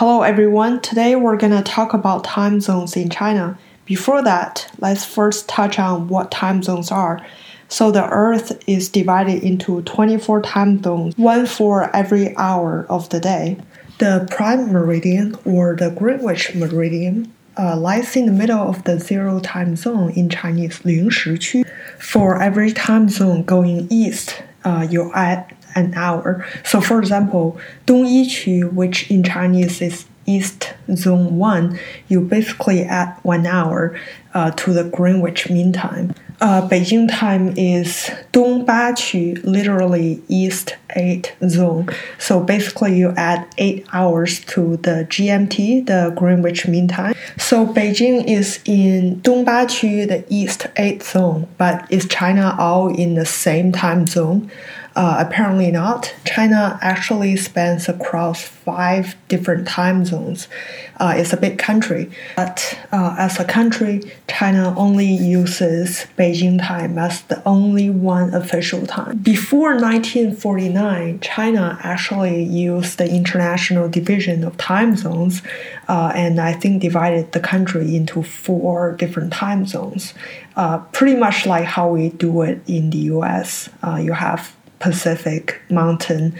Hello everyone, today we're gonna talk about time zones in China. Before that, let's first touch on what time zones are. So the Earth is divided into 24 time zones, one for every hour of the day. The prime meridian or the Greenwich meridian uh, lies in the middle of the zero time zone in Chinese 零时区. For every time zone going east, uh, you add an hour. So, for example, Dongyiqu, which in Chinese is East Zone 1, you basically add one hour uh, to the Greenwich Mean Time. Uh, Beijing time is Dongbaqu, literally East eight zone. So basically, you add eight hours to the GMT, the Greenwich Mean Time. So Beijing is in Dongba Qu, the East Eight Zone, but is China all in the same time zone? Uh, apparently not. China actually spans across five different time zones. Uh, it's a big country, but uh, as a country, China only uses Beijing time as the only one official time. Before 1949, China actually used the International Division of Time Zones, uh, and I think divided the country into four different time zones. Uh, pretty much like how we do it in the US. Uh, you have Pacific, Mountain,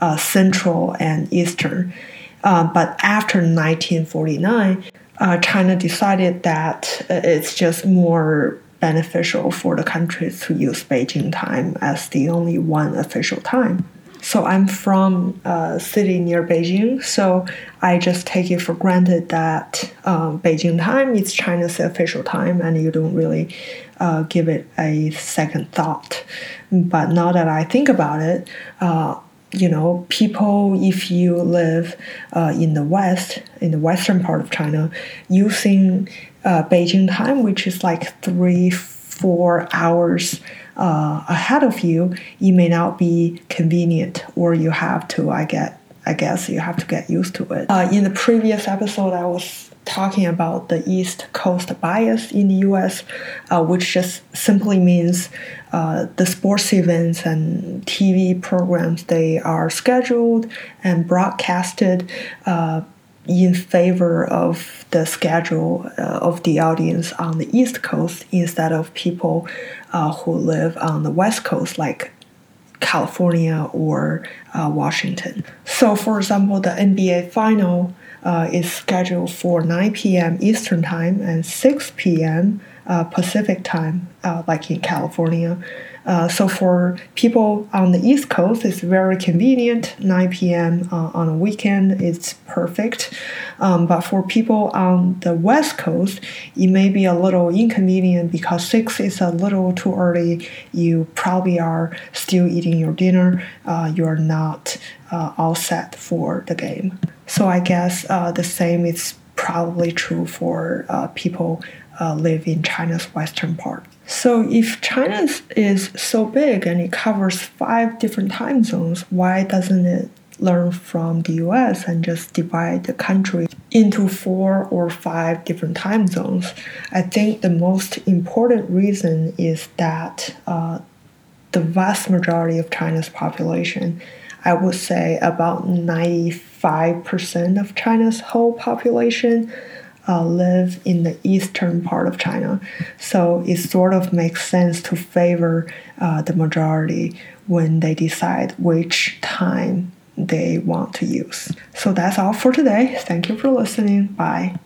uh, Central, and Eastern. Uh, but after 1949, uh, China decided that it's just more beneficial for the country to use Beijing time as the only one official time. So I'm from a city near Beijing, so I just take it for granted that um, Beijing time is China's official time, and you don't really uh, give it a second thought. But now that I think about it, uh, you know, people, if you live uh, in the West, in the western part of China, using uh, Beijing time, which is like three, four hours uh, ahead of you, it may not be convenient, or you have to, I get, I guess you have to get used to it. Uh, in the previous episode, I was talking about the East Coast bias in the US, uh, which just simply means uh, the sports events and TV programs they are scheduled and broadcasted uh, in favor of the schedule uh, of the audience on the East Coast instead of people uh, who live on the West Coast, like California or uh, Washington. So, for example, the NBA final uh, is scheduled for 9 p.m. Eastern Time and 6 p.m. Uh, Pacific Time, uh, like in California. Uh, so for people on the East Coast, it's very convenient. 9 p.m. Uh, on a weekend, it's perfect. Um, but for people on the West Coast, it may be a little inconvenient because 6 is a little too early. You probably are still eating your dinner. Uh, you're not uh, all set for the game. So I guess uh, the same is probably true for uh, people uh, live in China's western part. So if China is so big and it covers five different time zones, why doesn't it learn from the US and just divide the country into four or five different time zones? I think the most important reason is that uh, the vast majority of China's population, I would say about 95% of China's whole population, uh, live in the eastern part of China. So it sort of makes sense to favor uh, the majority when they decide which time they want to use. So that's all for today. Thank you for listening. Bye.